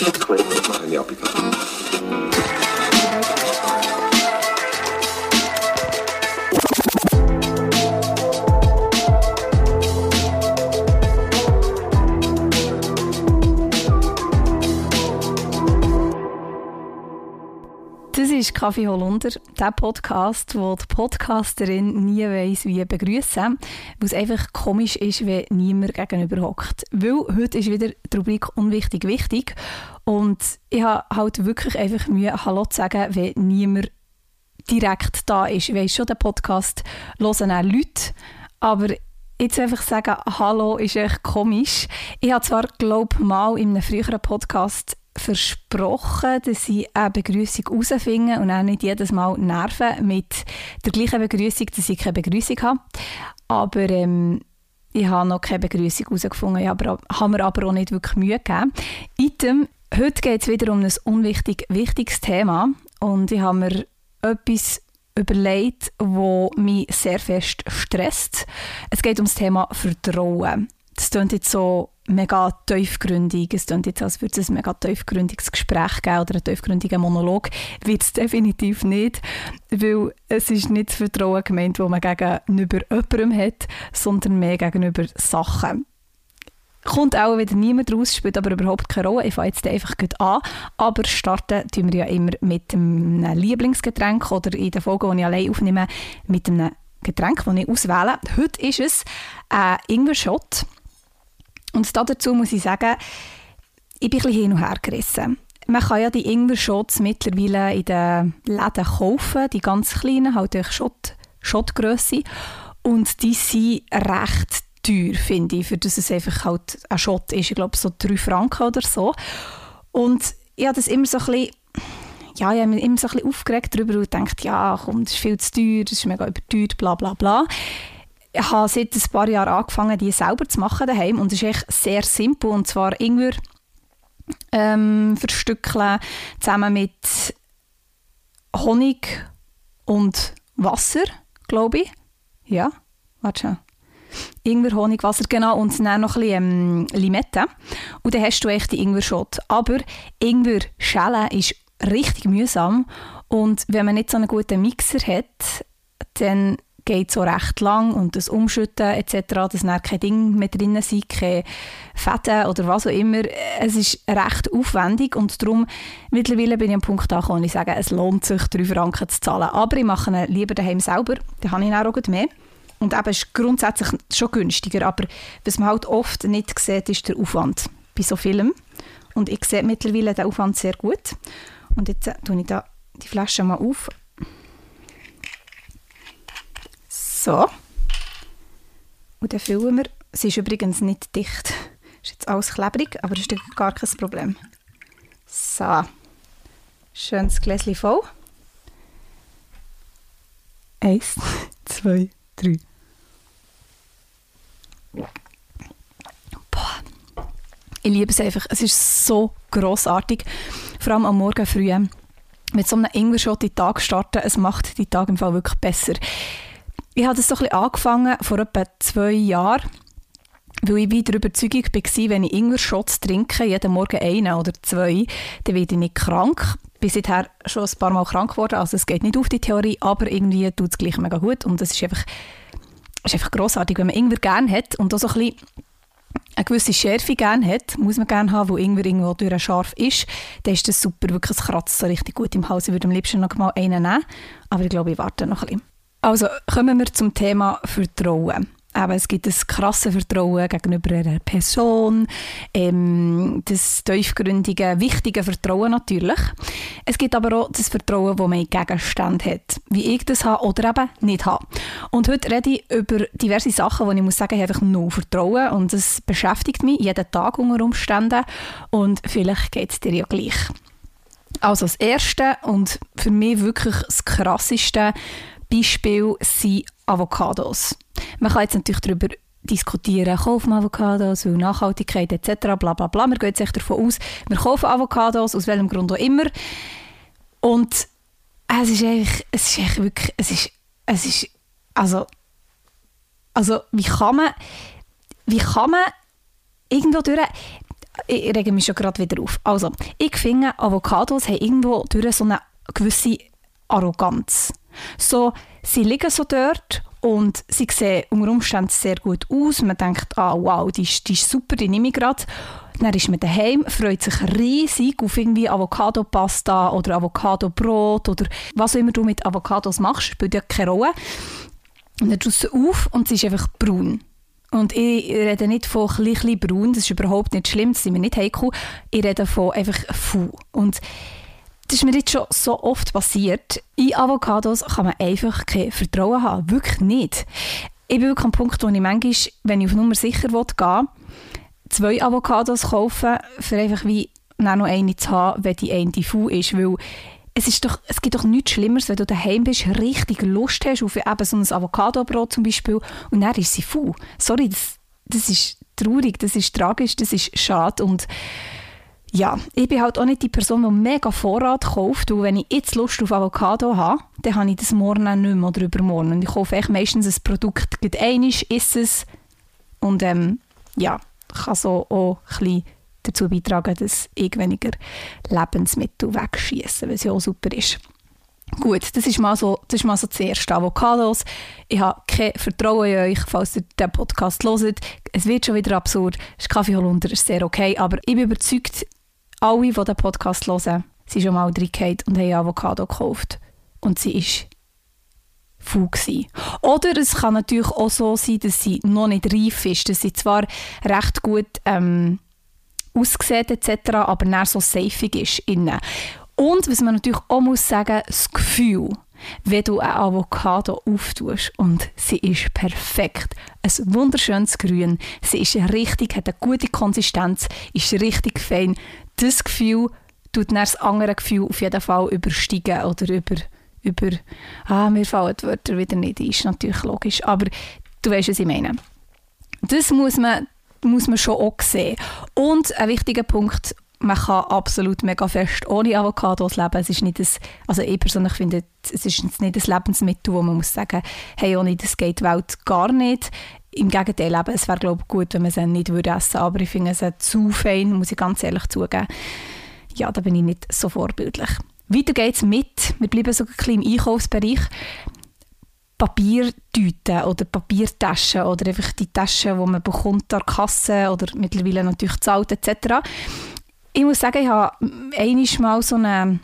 Machen wir Applikation. Ist Kaffee Holunder, der Podcast, wo die Podcasterin nie weiss, wie begrüßen, weil es einfach komisch ist, wenn niemand gegenüber hockt. Weil heute ist wieder die Rubrik Unwichtig wichtig und ich habe halt wirklich einfach Mühe, Hallo zu sagen, wenn niemand direkt da ist. Ich weiss schon, den Podcast hören auch Leute, aber jetzt einfach sagen Hallo ist echt komisch. Ich habe zwar, glaube mal in einem früheren Podcast versprochen, dass ich eine Begrüßung herausfinde und auch nicht jedes Mal nerven mit der gleichen Begrüßung, dass ich keine Begrüßung habe. Aber ähm, ich habe noch keine Begrüßung herausgefunden, ich habe, habe mir aber auch nicht wirklich Mühe gegeben. Item, heute geht es wieder um ein unwichtig wichtiges Thema und ich habe mir etwas überlegt, das mich sehr fest stresst. Es geht um das Thema Vertrauen. Das klingt jetzt so mega tiefgründig. Es klingt jetzt, als würde es ein mega tiefgründiges Gespräch geben oder einen tiefgründigen Monolog. Wird es definitiv nicht, weil es ist nicht das Vertrauen gemeint, das man gegenüber jemandem hat, sondern mehr gegenüber Sachen. Kommt auch wieder niemand raus, spielt aber überhaupt keine Rolle. Ich fange jetzt einfach gut an. Aber starten tun wir ja immer mit einem Lieblingsgetränk oder in der Folge, die ich allein aufnehme, mit einem Getränk, das ich auswähle. Heute ist es ein Ingwer-Shot. Und dazu muss ich sagen, ich bin ein bisschen hin und her gerissen. Man kann ja die Ingwer-Shots mittlerweile in den Läden kaufen, die ganz kleinen, halt durch Shotgrösse. Und die sind recht teuer, finde ich, für das es einfach halt ein Shot ist. Ich glaube, so 3 Franken oder so. Und ich habe das immer so ein bisschen ja, ich habe mich immer so ein bisschen aufgeregt darüber und gedacht, ja, komm, das ist viel zu teuer, das ist mega überteuert, bla bla bla. Ich habe seit ein paar Jahren angefangen, die selber zu machen daheim und es ist echt sehr simpel und zwar Ingwer ähm, verstückeln, zusammen mit Honig und Wasser, glaube ich. Ja, warte schon. Ingwer, Honig, Wasser, genau, und dann noch ein bisschen ähm, Limette. Und dann hast du echt die Ingwer-Shot. Aber Ingwer-Schälen ist richtig mühsam und wenn man nicht so einen guten Mixer hat, dann geht so recht lang und das Umschütten etc., dass dann kein Ding mehr drin sind, keine Fäden oder was auch immer. Es ist recht aufwendig und darum mittlerweile bin ich am Punkt angekommen ich sage, es lohnt sich, 3 Franken zu zahlen. Aber ich mache ihn lieber daheim selber, dann habe ich auch gut mehr. Und eben ist grundsätzlich schon günstiger, aber was man halt oft nicht sieht, ist der Aufwand bei so Filmen. Und ich sehe mittlerweile den Aufwand sehr gut. Und jetzt tue ich da die Flasche mal auf. So. Und dann füllen wir. Sie ist übrigens nicht dicht. Ist jetzt alles klebrig, aber das ist gar kein Problem. So. Schönes Gläschen voll. Eins, zwei, drei. Boah. Ich liebe es einfach. Es ist so grossartig. Vor allem am Morgen früh mit so einem Ingwer-Shot in den Tag starten. Es macht die Tag im Fall wirklich besser. Ich habe das so ein bisschen angefangen vor etwa zwei Jahren, weil ich wieder Überzeugung war, wenn ich Ingwer-Shots trinke, jeden Morgen einen oder zwei, dann werde ich nicht krank. Bin seither schon ein paar Mal krank geworden, also es geht nicht auf die Theorie, aber irgendwie tut es gleich mega gut und das ist einfach, ist einfach grossartig, wenn man Ingwer gerne hat und auch so ein bisschen eine gewisse Schärfe gerne hat, muss man gerne haben, wo Ingwer irgendwo durch scharf ist, dann ist das super, wirklich, es kratzt so richtig gut im Hals. Ich würde am liebsten noch mal einen nehmen, aber ich glaube, ich warte noch ein bisschen. Also kommen wir zum Thema Vertrauen. Eben, es gibt ein krasses Vertrauen gegenüber einer Person, ähm, das tiefgründige, wichtige Vertrauen natürlich. Es gibt aber auch das Vertrauen, das man in Gegenstände hat, wie ich das habe oder eben nicht habe. Und heute rede ich über diverse Sachen, wo ich muss sagen, ich habe einfach nur Vertrauen und das beschäftigt mich jeden Tag unter Umständen und vielleicht geht es dir ja gleich. Also das Erste und für mich wirklich das Krasseste Beispiel sind Avocados. Man kann jetzt natürlich darüber diskutieren, kaufen Avocados, weil Nachhaltigkeit etc. bla bla bla. Wir gehen jetzt davon aus, wir kaufen Avocados, aus welchem Grund auch immer. Und es ist eigentlich, es ist eigentlich wirklich, es ist, es ist, also, also wie kann man, wie kann man irgendwo durch, ich rege mich schon gerade wieder auf. Also, ich finde, Avocados haben irgendwo durch so eine gewisse Arroganz. So, sie liegen so dort und sie sehen unter Umständen sehr gut aus. Man denkt, ah, wow, die ist, die ist super, die nehme ich gerade. Dann ist man daheim, freut sich riesig auf irgendwie Avocado-Pasta oder Avocado-Brot oder was auch immer du mit Avocados machst, spielt ja keine Rolle. Und dann tust du auf und sie ist einfach braun. Und ich rede nicht von ein braun, das ist überhaupt nicht schlimm, das sind wir nicht heikel. Ich rede von einfach fu. Und das ist mir jetzt schon so oft passiert. In Avocados kann man einfach kein Vertrauen haben. Wirklich nicht. Ich bin wirklich am Punkt, wo ich manchmal, wenn ich auf Nummer sicher will, gehe, zwei Avocados kaufen, für einfach wie noch eine zu haben, wenn die eine fu ist. Weil es, ist doch, es gibt doch nichts Schlimmeres, wenn du daheim bist, richtig Lust hast auf eben so ein Avocado-Brot zum Beispiel und dann ist sie fu. Sorry, das, das ist traurig, das ist tragisch, das ist schade und ja, ich bin halt auch nicht die Person, die mega Vorrat kauft, weil wenn ich jetzt Lust auf Avocado habe, dann habe ich das morgen auch nicht mehr oder übermorgen. Und ich kaufe echt meistens ein Produkt, geht einisch, ist es und ähm, ja, kann so auch ein bisschen dazu beitragen, dass ich weniger Lebensmittel wegschieße, was ja auch super ist. Gut, das ist mal so das, ist mal so das Avocados. Ich habe kein Vertrauen in euch, falls ihr den Podcast hört. Es wird schon wieder absurd. Es ist Kaffee Holunder, ist sehr okay. Aber ich bin überzeugt, alle, die den Podcast hören, sind schon mal reingehauen und haben Avocado gekauft. Und sie ist faul Oder es kann natürlich auch so sein, dass sie noch nicht reif ist, dass sie zwar recht gut ähm, aussieht etc., aber nicht so safe ist innen. Und was man natürlich auch muss sagen, das Gefühl, wenn du eine Avocado auftust und sie ist perfekt. Ein wunderschönes Grün. Sie ist richtig, hat eine gute Konsistenz, ist richtig fein. Das Gefühl tut dann das andere Gefühl auf jeden Fall übersteigen oder über, über ah, mir fallen die Wörter wieder nicht ein, ist natürlich logisch, aber du weißt, was ich meine. Das muss man, muss man schon auch sehen. Und ein wichtiger Punkt, man kann absolut mega fest ohne Avocados leben. Es ist nicht das, also ich persönlich finde, es ist nicht das Lebensmittel, wo man muss sagen, hey, ohne das geht die Welt gar nicht. Im Gegenteil, eben, es wäre glaube gut, wenn man es nicht würde essen aber ich finde es zu fein, muss ich ganz ehrlich zugeben. Ja, da bin ich nicht so vorbildlich. Weiter geht es mit, wir bleiben so ein bisschen im Einkaufsbereich, Papiertüten oder Papiertaschen oder einfach die Taschen, die man bekommt an der Kasse oder mittlerweile natürlich zahlt etc ich muss sagen, ich habe einmal mal so einen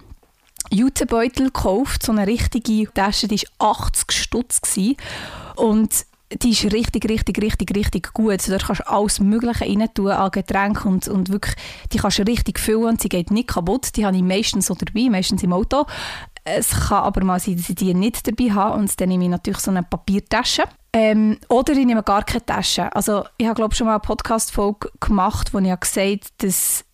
Jutebeutel gekauft, so eine richtige Tasche, die war 80 Stutz. Und die ist richtig, richtig, richtig, richtig gut. Also dort kannst du alles Mögliche rein tun an Getränken und, und wirklich, die kannst du richtig füllen und sie geht nicht kaputt. Die habe ich meistens so dabei, meistens im Auto. Es kann aber mal sein, dass ich die nicht dabei habe und dann nehme ich natürlich so eine Papiertasche. Ähm, oder ich nehme gar keine Tasche. Also ich habe glaube schon mal eine Podcast-Folge gemacht, wo ich gesagt habe, dass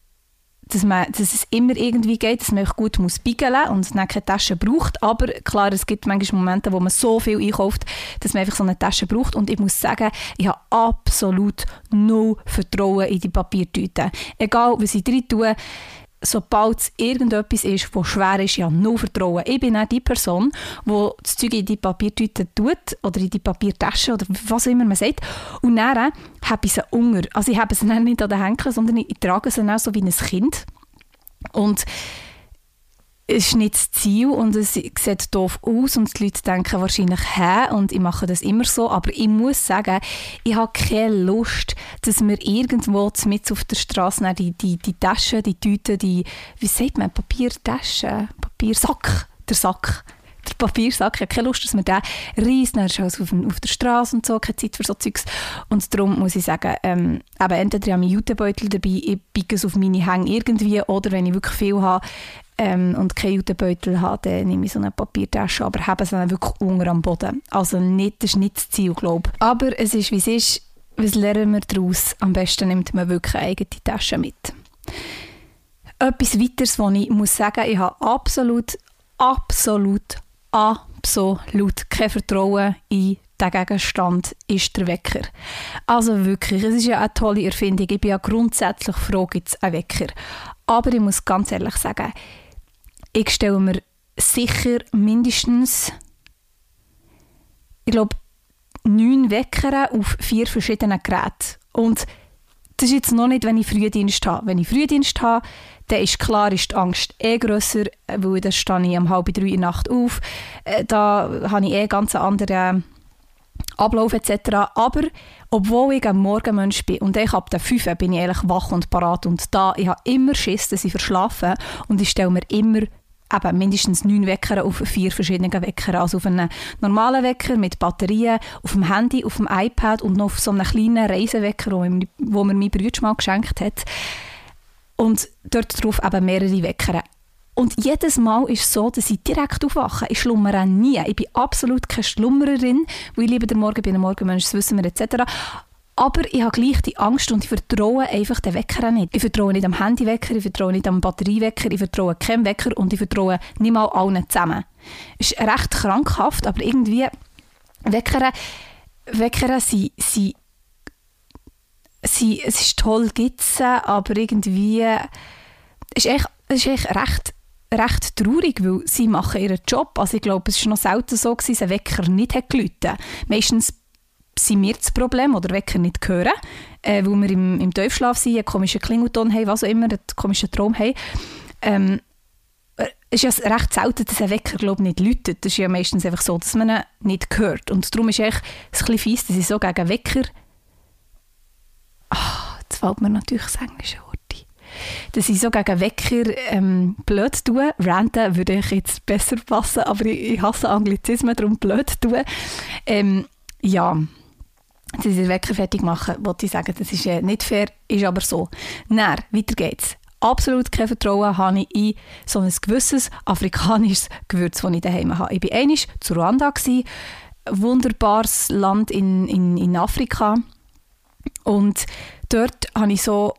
dass, man, dass es immer irgendwie geht, dass man gut muss biegeln und dann keine Tasche braucht. Aber klar, es gibt manchmal Momente, wo man so viel einkauft, dass man einfach so eine Tasche braucht. Und ich muss sagen, ich habe absolut null Vertrauen in die Papiertüten. Egal, was ich drin tue, sobald es irgendetwas ist, das schwer ist, ja, null Vertrauen. Ich bin auch die Person, die das Zeug in die Papiertüte tut oder in die Papiertasche oder was auch immer man sagt. Und dann habe ich sie unter. Also ich habe sie nicht an den Händen, sondern ich trage sie dann so wie ein Kind. Und ist nicht das Ziel und es sieht doof aus und die Leute denken wahrscheinlich, hä, und ich mache das immer so, aber ich muss sagen, ich habe keine Lust, dass mir irgendwo mit auf der Straße die, die, die Taschen, die Tüten, die, wie sagt man, Papiertaschen, Papiersack, der Sack, der Papiersack, ich habe keine Lust, dass man den reißt, dann ist es auf, auf der Straße und so, keine Zeit für so Zeugs. Und darum muss ich sagen, ähm, eben entweder habe ich Jutebeutel dabei, ich biege es auf meine Hänge irgendwie, oder wenn ich wirklich viel habe, ähm, und keinen Jutebeutel habe, dann nehme ich so eine Papiertasche, aber habe sie dann wirklich unter am Boden. Also nicht, das ist nicht das Ziel, glaube ich. Aber es ist, wie es ist. Was lernen wir daraus? Am besten nimmt man wirklich eine eigene Tasche mit. Etwas weiteres, was ich muss sagen, ich habe absolut, absolut, absolut kein Vertrauen in der Gegenstand ist der Wecker. Also wirklich, es ist ja eine tolle Erfindung. Ich bin ja grundsätzlich froh, gibt es einen Wecker. Aber ich muss ganz ehrlich sagen, ich stelle mir sicher mindestens, ich glaube, neun Wecker auf vier verschiedenen Geräten. Und das ist jetzt noch nicht, wenn ich Frühdienst habe. Wenn ich Frühdienst habe, dann ist klar, ist die Angst eh grösser, weil dann stehe ich um halb drei in der Nacht auf. Äh, da habe ich eh ganz andere Ablauf etc. Aber obwohl ich ein Morgenmensch bin und ich ab der 5 bin ich eigentlich wach und parat und da, ich habe immer Schiss, dass ich verschlafe und ich stelle mir immer eben mindestens neun Wecker auf vier verschiedenen Wecker. Also auf einen normalen Wecker mit Batterien, auf dem Handy, auf dem iPad und noch auf so einem kleinen Reisewecker, wo mir mein Bruder mal geschenkt hat. Und dort drauf eben mehrere Wecker. Und jedes Mal ist es so, dass ich direkt aufwache. Ich schlummere nie. Ich bin absolut keine Schlummererin, weil ich lieber der Morgen bin, ein Morgenmensch, das wissen wir etc. Aber ich habe gleich die Angst und ich vertraue einfach den Wecker nicht. Ich vertraue nicht am Handywecker, ich vertraue nicht am Batteriewecker, ich vertraue keinem Wecker und ich vertraue nicht mal allen zusammen. Es ist recht krankhaft, aber irgendwie Wecker, Wecker sind, sind, sind, es ist toll, gibt es aber irgendwie ist echt, ist echt recht recht traurig, weil sie machen ihren Job. Also ich glaube, es war noch selten so, dass ein Wecker nicht hat Meistens sind wir das Problem oder Wecker nicht hören, äh, weil wir im, im Tiefschlaf sind, einen komischen Klingelton haben, was auch immer, einen komischen Traum haben. Ähm, es ist ja recht selten, dass ein Wecker glaub, nicht läutet. Das ist ja meistens einfach so, dass man ihn nicht hört. Und darum ist es echt ein bisschen fies, dass ich so gegen Wecker... Ah, jetzt fällt mir natürlich das englische Wort dass ich so gegen Wecker ähm, blöd tue. Ranten würde ich jetzt besser passen, aber ich, ich hasse Anglizismen, darum blöd tun. Ähm, ja, ich den Wecker fertig machen, wollte ich sagen, das ist äh, nicht fair, ist aber so. Dann, weiter geht's. Absolut kein Vertrauen habe ich in so ein gewisses afrikanisches Gewürz, das ich daheim habe. Ich war einmal zu Ruanda, ein wunderbares Land in, in, in Afrika. Und dort habe ich so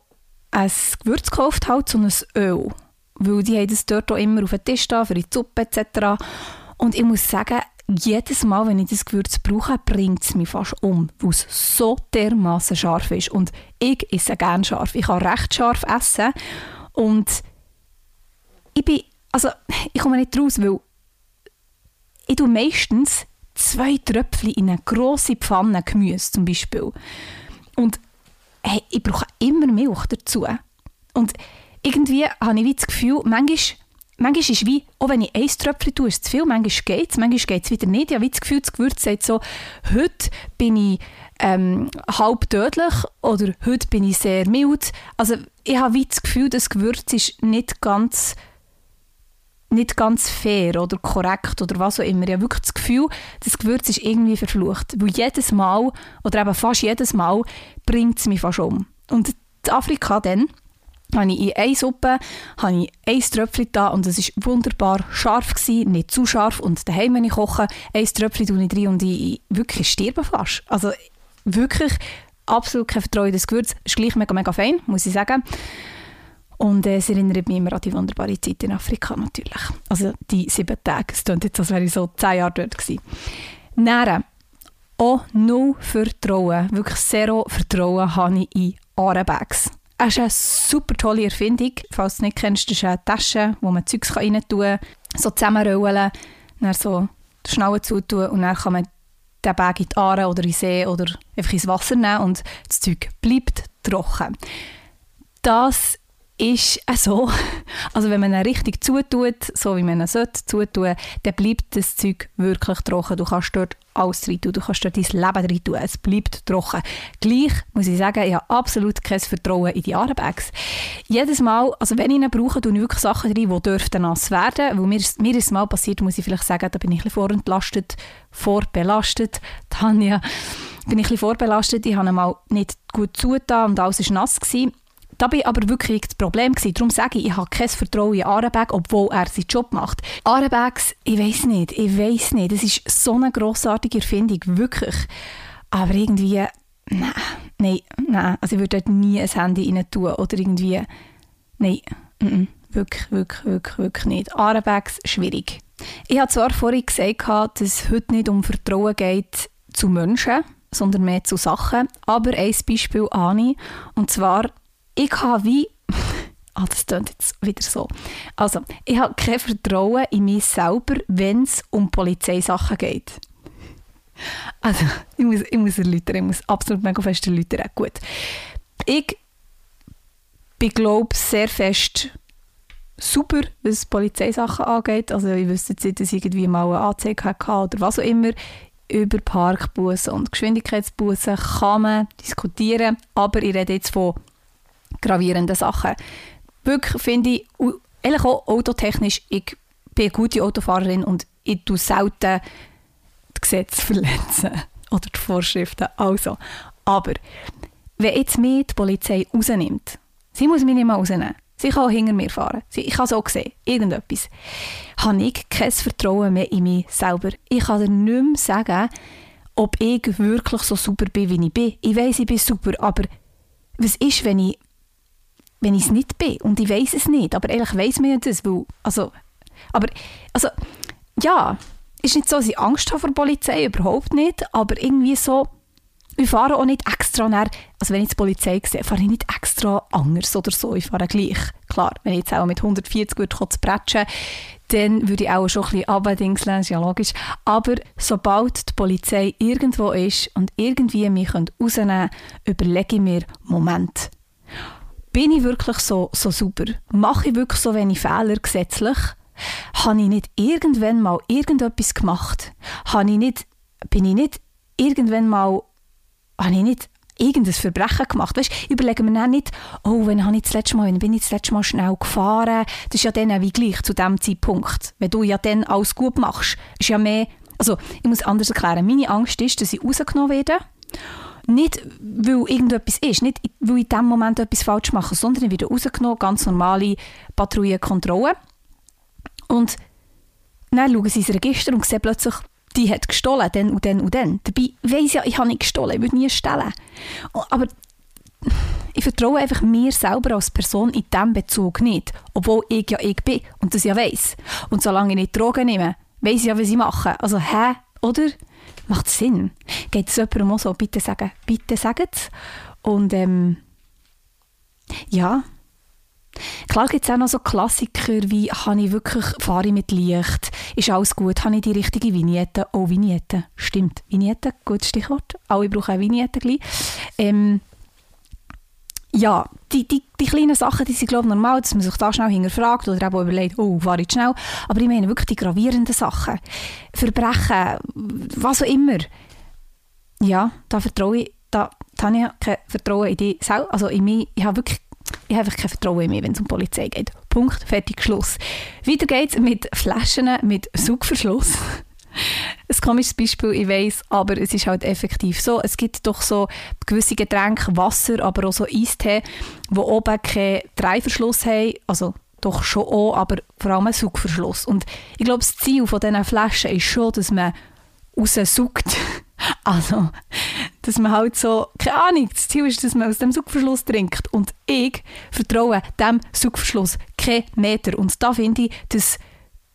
ein Gewürz gekauft, halt, so ein Öl. Weil die haben das dort auch immer auf den Tisch da für die Suppe etc. Und ich muss sagen, jedes Mal, wenn ich das Gewürz brauche, bringt es mich fast um, weil es so dermaßen scharf ist. Und ich esse gerne scharf. Ich kann recht scharf essen. Und ich bin, also ich komme nicht raus, weil ich tue meistens zwei Tröpfchen in eine grosse Pfanne Gemüse zum Beispiel. Und hey, ich brauche immer Milch dazu. Und irgendwie habe ich das Gefühl, manchmal, manchmal ist es wie, auch wenn ich ein Tröpfchen tue, ist es zu viel, manchmal geht es, manchmal geht es wieder nicht. Ich habe das Gefühl, das Gewürz sagt so, heute bin ich ähm, halb tödlich oder heute bin ich sehr mild. Also ich habe das Gefühl, das Gewürz ist nicht ganz nicht ganz fair oder korrekt oder was auch immer. Ich habe wirklich das Gefühl, das Gewürz ist irgendwie verflucht. Weil jedes Mal, oder eben fast jedes Mal, bringt es mich fast um. Und Afrika dann, habe ich in einer Suppe habe ich ein Tröpfchen da und es war wunderbar scharf, gewesen, nicht zu scharf. Und daheim, wenn ich koche, ein Tröpfchen tue ich rein und ich wirklich sterbe fast. Also wirklich absolut kein Vertrauen in das Gewürz. Ist gleich mega, mega fein, muss ich sagen. Und äh, es erinnert mich immer an die wunderbare Zeit in Afrika natürlich. Also die sieben Tage. Es klingt jetzt, als wäre ich so zehn Jahre dort gewesen. Nähren. Auch null Vertrauen, wirklich zero Vertrauen habe ich in Arenbags. Es ist eine super tolle Erfindung. Falls du es nicht kennst, das ist eine Tasche, wo man Zeugs rein tun kann, so zusammenrollen, dann so die Schnalle zutun und dann kann man den Bag in die Aare oder in den See oder einfach ins Wasser nehmen und das Zeug bleibt trocken. Das ist so. Also wenn man ihn richtig zutut, so wie man ihn sollte zutun, dann bleibt das Zeug wirklich trocken. Du kannst dort alles rein tun, du kannst dort dein Leben rein tun. Es bleibt trocken. Gleich muss ich sagen, ich habe absolut kein Vertrauen in die Arenbags. Jedes Mal, also wenn ich ihn brauche, tue ich wirklich Sachen rein, die dürften nass werden. Weil mir, mir ist es mal passiert, muss ich vielleicht sagen, da bin ich ein bisschen vorentlastet, vorbelastet. Tanja, bin ich ein bisschen vorbelastet. Ich habe ihn mal nicht gut zugetan und alles war nass. Gewesen. Da war aber wirklich das Problem. Gewesen. Darum sage ich, ich habe kein Vertrauen in Arenberg, obwohl er seinen Job macht. Arenbergs, ich weiß nicht, ich weiß nicht. Das ist so eine grossartige Erfindung, wirklich. Aber irgendwie, nein, nein, nein. Also ich würde dort nie ein Handy rein tun oder irgendwie, nein, mm -mm. wirklich, wirklich, wirklich, wirklich nicht. Arenbergs, schwierig. Ich habe zwar vorhin gesagt, dass es heute nicht um Vertrauen geht zu Menschen, sondern mehr zu Sachen. Aber ein Beispiel ich, und zwar ich habe wie Ah, das klingt jetzt wieder so. Also, ich habe kein Vertrauen in mich selber, wenn es um Polizeisachen geht. Also, ich muss, ich muss erläutern, ich muss absolut mega fest erläutern. Gut. Ich bin, glaube sehr fest super, was Polizeisachen angeht. Also ich wüsste jetzt nicht, dass ich irgendwie mal eine ACK hatte oder was auch immer. Über Parkbussen und Geschwindigkeitsbussen kann man diskutieren, aber ich rede jetzt von gravierenden Sachen. Wirklich finde ich, ehrlich auch autotechnisch, ich bin eine gute Autofahrerin und ich tue selten die Gesetze verletzen oder die Vorschriften. Also, aber wenn jetzt mir die Polizei rausnimmt, sie muss mich nicht mal rausnehmen, Sie kann auch hinter mir fahren. Sie, ich habe es auch gesehen. Irgendetwas. Habe ich kein Vertrauen mehr in mich selber. Ich kann dir nicht mehr sagen, ob ich wirklich so super bin, wie ich bin. Ich weiß, ich bin super, aber was ist, wenn ich wenn ich es nicht bin? Und ich weiß es nicht. Aber ehrlich weiß man ja das, weil, also, aber, also, ja, ist nicht so, dass ich Angst habe vor der Polizei, überhaupt nicht, aber irgendwie so, ich fahre auch nicht extra nach, also wenn ich die Polizei sehe, fahre ich nicht extra anders oder so, ich fahre gleich. Klar, wenn ich jetzt auch mit 140 würde zu pratschen, dann würde ich auch schon ein bisschen abdingseln, ist ja logisch. Aber sobald die Polizei irgendwo ist und irgendwie mich rausnehmen können, überlege ich mir, Moment, bin ich wirklich so, so super? Mache ich wirklich so wenig Fehler gesetzlich? Habe ich nicht irgendwann mal irgendetwas gemacht? Habe ich nicht, bin ich nicht irgendwann mal habe ich nicht irgendein Verbrechen gemacht. Weißt, überlegen wir dann nicht, oh, wenn habe ich das letzte Mal, wenn bin ich das letzte Mal schnell gefahren? Das ist ja dann wie gleich zu dem Zeitpunkt. Wenn du ja dann alles gut machst, ist ja mehr, also ich muss anders erklären. Meine Angst ist, dass ich rausgenommen werde. Nicht, weil irgendetwas ist, nicht, weil ich in dem Moment etwas falsch mache, sondern werde rausgenommen, ganz normale Patrouillenkontrolle. Und dann schauen sie ins Register und sehen plötzlich, die hat gestohlen, dann und dann und dann. Dabei weiss ja, ich habe nicht gestohlen, ich würde nie stehlen. Aber ich vertraue einfach mir selber als Person in diesem Bezug nicht, obwohl ich ja ich bin und das ja weiss. Und solange ich nicht Drogen nehme, weiss ich ja, was ich mache. Also, hä? Oder? Macht Sinn? Geht es jemandem auch so? Bitte sagen, bitte sagen. Und ähm, ja, Klar gibt es auch noch so Klassiker wie «Habe ich wirklich, fahre ich mit Licht? Ist alles gut? Habe ich die richtige Vignette?» Oh, Vignette. Stimmt, Vignette, gutes Stichwort. Alle brauchen auch Vignette gleich. Ähm, ja, die, die, die kleinen Sachen, die sind glaube ich normal, dass man sich da schnell hinterfragt oder eben überlegt, oh, fahre ich schnell. Aber ich meine wirklich die gravierenden Sachen. Verbrechen, was auch immer. Ja, da vertraue ich, da, da habe ich kein Vertrauen in dich selbst, also in mich. Ich habe wirklich ich habe kein Vertrauen mehr, wenn es um Polizei geht. Punkt, fertig, Schluss. Weiter geht's mit Flaschen mit Saugverschluss. Ein komisches Beispiel, ich weiß, aber es ist halt effektiv so. Es gibt doch so gewisse Getränke, Wasser, aber auch so Eistee, die oben keinen Dreiverschluss haben, also doch schon auch, aber vor allem einen Saugverschluss. Und ich glaube, das Ziel von diesen Flaschen ist schon, dass man raussaugt. Also, dass man halt so, keine Ahnung, das Ziel ist, dass man aus dem Saugverschluss trinkt. Und ich vertraue dem Saugverschluss kein Meter. Und da finde ich, dass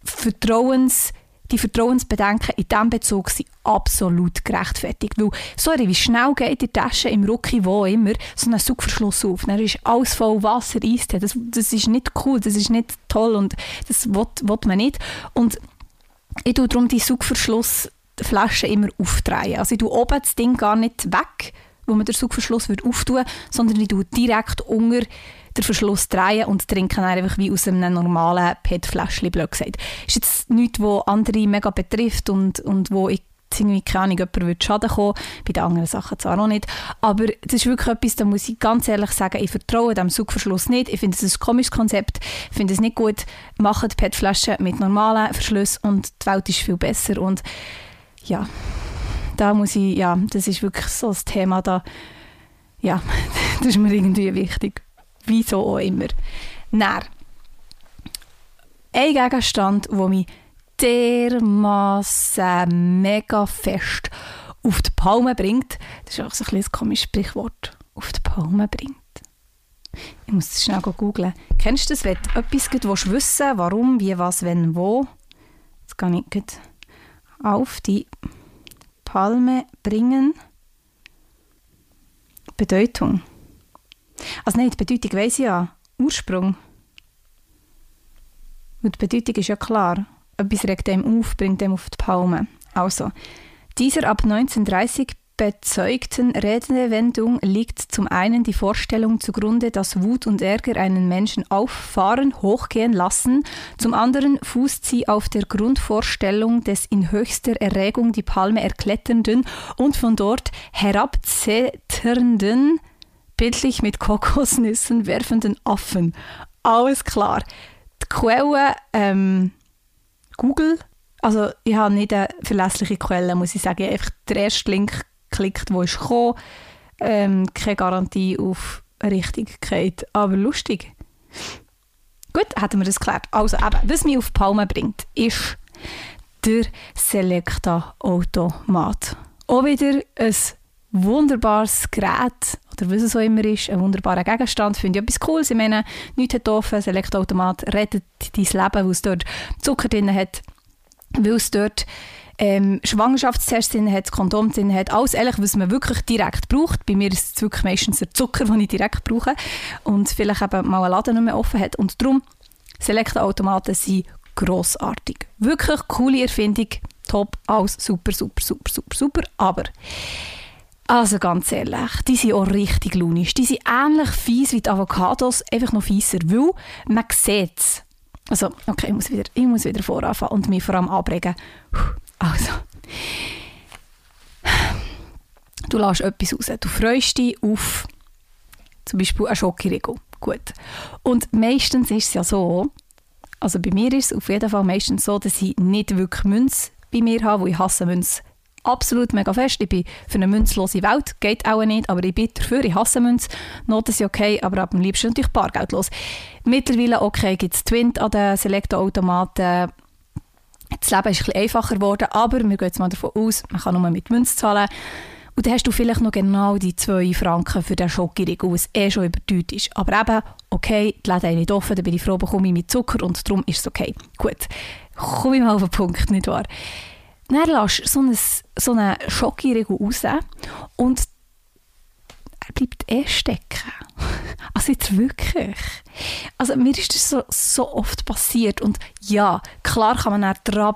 Vertrauens, die Vertrauensbedenken in diesem Bezug sind absolut gerechtfertigt. Weil, sorry, wie schnell geht die Tasche im Rucki, wo immer, so ein Saugverschluss auf. Dann ist alles voll Wasser, Eistee. Das, das ist nicht cool, das ist nicht toll und das will, will man nicht. Und ich tue darum die Saugverschluss die Flasche immer aufdrehen. Also ich tue oben das Ding gar nicht weg, wo man den Saugverschluss würde auftun, sondern ich tue direkt unter den Verschluss drehen und trinke dann einfach wie aus einem normalen PET-Fläschchen, blöd gesagt. Ist jetzt nichts, was andere mega betrifft und, und wo ich irgendwie keine Ahnung, jemand würde Schaden kommen. Bei den anderen Sachen zwar noch nicht. Aber das ist wirklich etwas, da muss ich ganz ehrlich sagen, ich vertraue dem Saugverschluss nicht. Ich finde es ein komisches Konzept. Ich finde es nicht gut. Macht PET-Flaschen mit normalen Verschlüssen und die Welt ist viel besser. Und ja, da muss ich, ja, das ist wirklich so das Thema da, ja, das ist mir irgendwie wichtig. Wieso auch immer. Dann, ein Gegenstand, der mich dermaßen mega fest auf die Palme bringt, das ist auch so ein, ein komisches Sprichwort, auf die Palme bringt. Ich muss das schnell googeln. Kennst du das, wenn du etwas wissen willst, warum, wie, was, wenn, wo? Jetzt kann ich auf die Palme bringen. Bedeutung. Also nein, die Bedeutung weiss ich ja. Ursprung. Und die Bedeutung ist ja klar. Etwas regt dem auf, bringt dem auf die Palme. Also, dieser ab 1930 bezeugten Redewendung liegt zum einen die Vorstellung zugrunde, dass Wut und Ärger einen Menschen auffahren, hochgehen lassen, zum anderen fußt sie auf der Grundvorstellung des in höchster Erregung die Palme erkletternden und von dort herabzetternden, bildlich mit Kokosnüssen werfenden Affen. Alles klar. Die Quelle ähm, Google also ich habe nicht eine verlässliche Quelle, muss ich sagen. Ich habe einfach den ersten Link geklickt, wo ist gekommen. Ähm, keine Garantie auf Richtigkeit, aber lustig. Gut, hätten wir das geklärt. Also eben, was mich auf Palme bringt, ist der Selecta-Automat. Auch wieder ein wunderbares Gerät, oder was es auch immer ist, ein wunderbarer Gegenstand, finde ich etwas Cooles. Ich meine, nichts hat offen, Selecta-Automat rettet dein Leben, weil es dort Zucker drin hat, weil es dort ähm, Schwangerschaftstests drin hat, Kondom drin hat, alles ehrlich, was man wirklich direkt braucht. Bei mir ist es wirklich meistens der Zucker, den ich direkt brauche und vielleicht eben mal ein Laden nicht mehr offen hat. Und darum, Select-Automaten sind grossartig. Wirklich coole Erfindung, top, alles super, super, super, super, super, aber also ganz ehrlich, die sind auch richtig launisch. Die sind ähnlich fies wie die Avocados, einfach noch fieser, weil man sieht es. Also, okay, ich muss wieder, wieder voranfangen und mich vor allem abregen. Also, du lässt etwas raus. Du freust dich auf zum Beispiel einen Schokoriegel. Gut. Und meistens ist es ja so, also bei mir ist es auf jeden Fall meistens so, dass ich nicht wirklich Münze bei mir habe, wo ich hasse Münze absolut mega fest. Ich bin für eine münzlose Welt, geht auch nicht, aber ich bin dafür, ich hasse Münze. Noten sind okay, aber am liebsten natürlich bargeldlos. Mittlerweile, okay, gibt es Twint an den Selektoautomaten. Das Leben ist ein einfacher geworden, aber wir gehen jetzt mal davon aus, man kann nur mit Münze zahlen. Und dann hast du vielleicht noch genau die 2 Franken für den Schokoriegel, was eh schon überteuert ist. Aber eben, okay, die Läden haben nicht offen, dann bin ich froh, bekomme ich mit Zucker und darum ist es okay. Gut, komme ich mal auf den Punkt, nicht wahr? Dann lässt so einen, so einen Schokoriegel raus und er bleibt eh stecken. Also jetzt wirklich. Also mir ist das so, so oft passiert und ja, klar kann man auch dran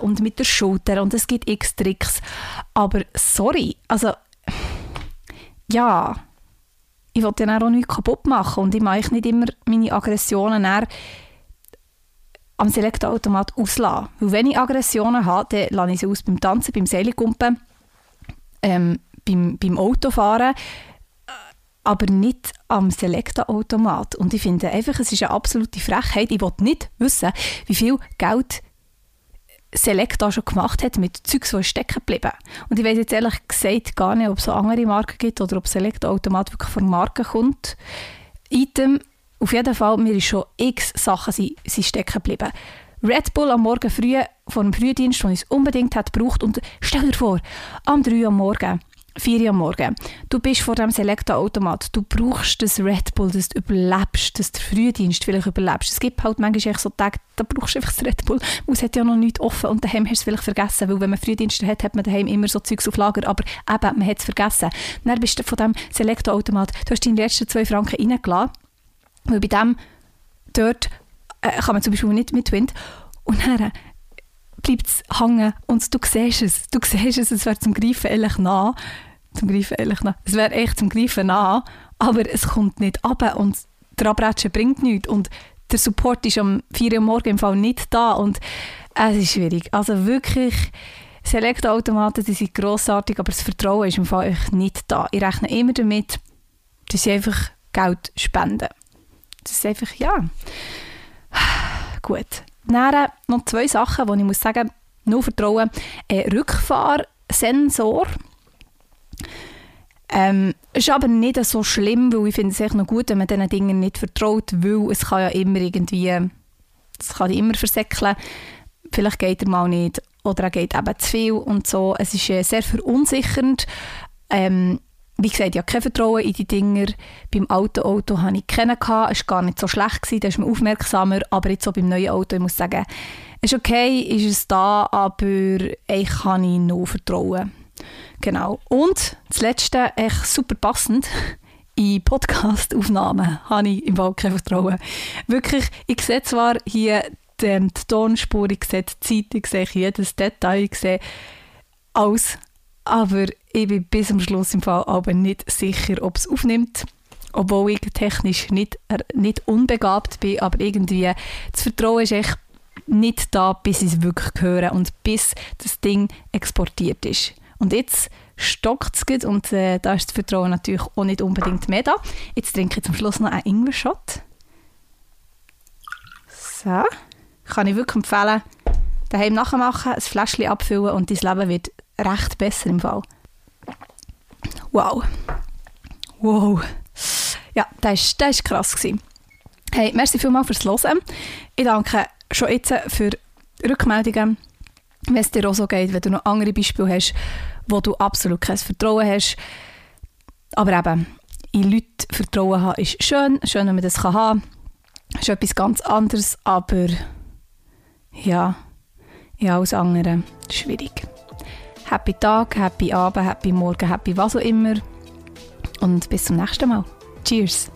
und mit der Schulter und es gibt x Tricks, aber sorry, also ja, ich wollte ja auch nichts kaputt machen und ich mache nicht immer meine Aggressionen am Selektorautomat auslassen. Weil wenn ich Aggressionen habe, dann lasse ich sie aus beim Tanzen, beim Seilkumpen, ähm, beim, beim Autofahren, aber nicht am Selektorautomat. Und ich finde einfach, es ist eine absolute Frechheit. Ich will nicht wissen, wie viel Geld Selecta schon gemacht hat mit Zeugs, die stecken geblieben. Und ich weiß jetzt ehrlich gesagt gar nicht, ob es andere Marken gibt oder ob Selecta Automat wirklich von Marken kommt. Item auf jeden Fall, mir ist schon x Sachen sind, sind stecken geblieben. Red Bull am Morgen früh vor dem Frühdienst, den ich unbedingt hat gebraucht. Und stell dir vor, am 3 Uhr am Morgen, 4 Uhr am Morgen, du bist vor dem Selecta-Automat, du brauchst das Red Bull, dass du überlebst, dass du den Frühdienst vielleicht überlebst. Es gibt halt manchmal so Tage, da brauchst du einfach das Red Bull, weil es hat ja noch nichts offen und daheim hast du es vielleicht vergessen, weil wenn man Frühdienst hat, hat man daheim immer so Zeugs auf Lager, aber eben, man hat es vergessen. Dann bist du von dem Selecta-Automat, du hast deine letzten zwei Franken reingelassen weil bei dem, dort äh, kann man zum Beispiel nicht mit Wind. Und dann bleibt es hängen und du siehst es. Du siehst es, es wäre zum Greifen ehrlich nah. Zum Greifen ehrlich nah. Es wäre echt zum Greifen nah, aber es kommt nicht ab und der Abratschen bringt nichts. Und der Support ist am 4 Uhr morgen im Fall nicht da und es ist schwierig. Also wirklich, Select-Automaten, sind grossartig, aber das Vertrauen ist im Fall nicht da. Ich rechne immer damit, dass sie einfach Geld spenden. Das ist einfach, ja. Gut. Dann noch zwei Sachen, die ich muss sagen, nur vertrauen. Ein Rückfahrsensor. Ähm, ist aber nicht so schlimm, weil ich finde es echt noch gut, wenn man diesen Dingen nicht vertraut, weil es kann ja immer irgendwie, es kann immer versäckeln. Vielleicht geht er mal nicht oder er geht eben zu viel und so. Es ist äh, sehr verunsichernd. Ähm, wie gesagt, ich habe kein Vertrauen in die Dinger. Beim alten Auto hatte ich keinen. Es war gar nicht so schlecht, da ist man aufmerksamer. Aber jetzt so beim neuen Auto, ich muss sagen, ist okay, ist es da, aber ich kann ich noch vertrauen. Genau. Und das Letzte, echt super passend, in Podcast-Aufnahmen habe ich im Fall kein Vertrauen. Wirklich, ich sehe zwar hier die, die Tonspur, ich sehe die Zeit, ich sehe jedes Detail, ich sehe alles aber ich bin bis zum Schluss im Fall aber nicht sicher, ob es aufnimmt. Obwohl ich technisch nicht, äh, nicht unbegabt bin, aber irgendwie das Vertrauen ist echt nicht da, bis ich es wirklich höre und bis das Ding exportiert ist. Und jetzt stockt es und äh, da ist das Vertrauen natürlich auch nicht unbedingt mehr da. Jetzt trinke ich zum Schluss noch einen Ingwer-Shot. So. Kann ich wirklich empfehlen, daheim nachmachen, ein Fläschchen abfüllen und dein Leben wird recht besser im Fall. Wow. Wow. Ja, das war krass. Gewesen. Hey, merci vielmals fürs Hören. Ich danke schon jetzt für Rückmeldungen, wenn es dir auch so geht, wenn du noch andere Beispiele hast, wo du absolut kein Vertrauen hast. Aber eben, in Leute Vertrauen haben ist schön, schön, wenn man das haben kann. Ist etwas ganz anderes, aber ja, ja, alles andere schwierig. Happy Tag, happy Abend, happy Morgen, happy was auch immer. Und bis zum nächsten Mal. Cheers!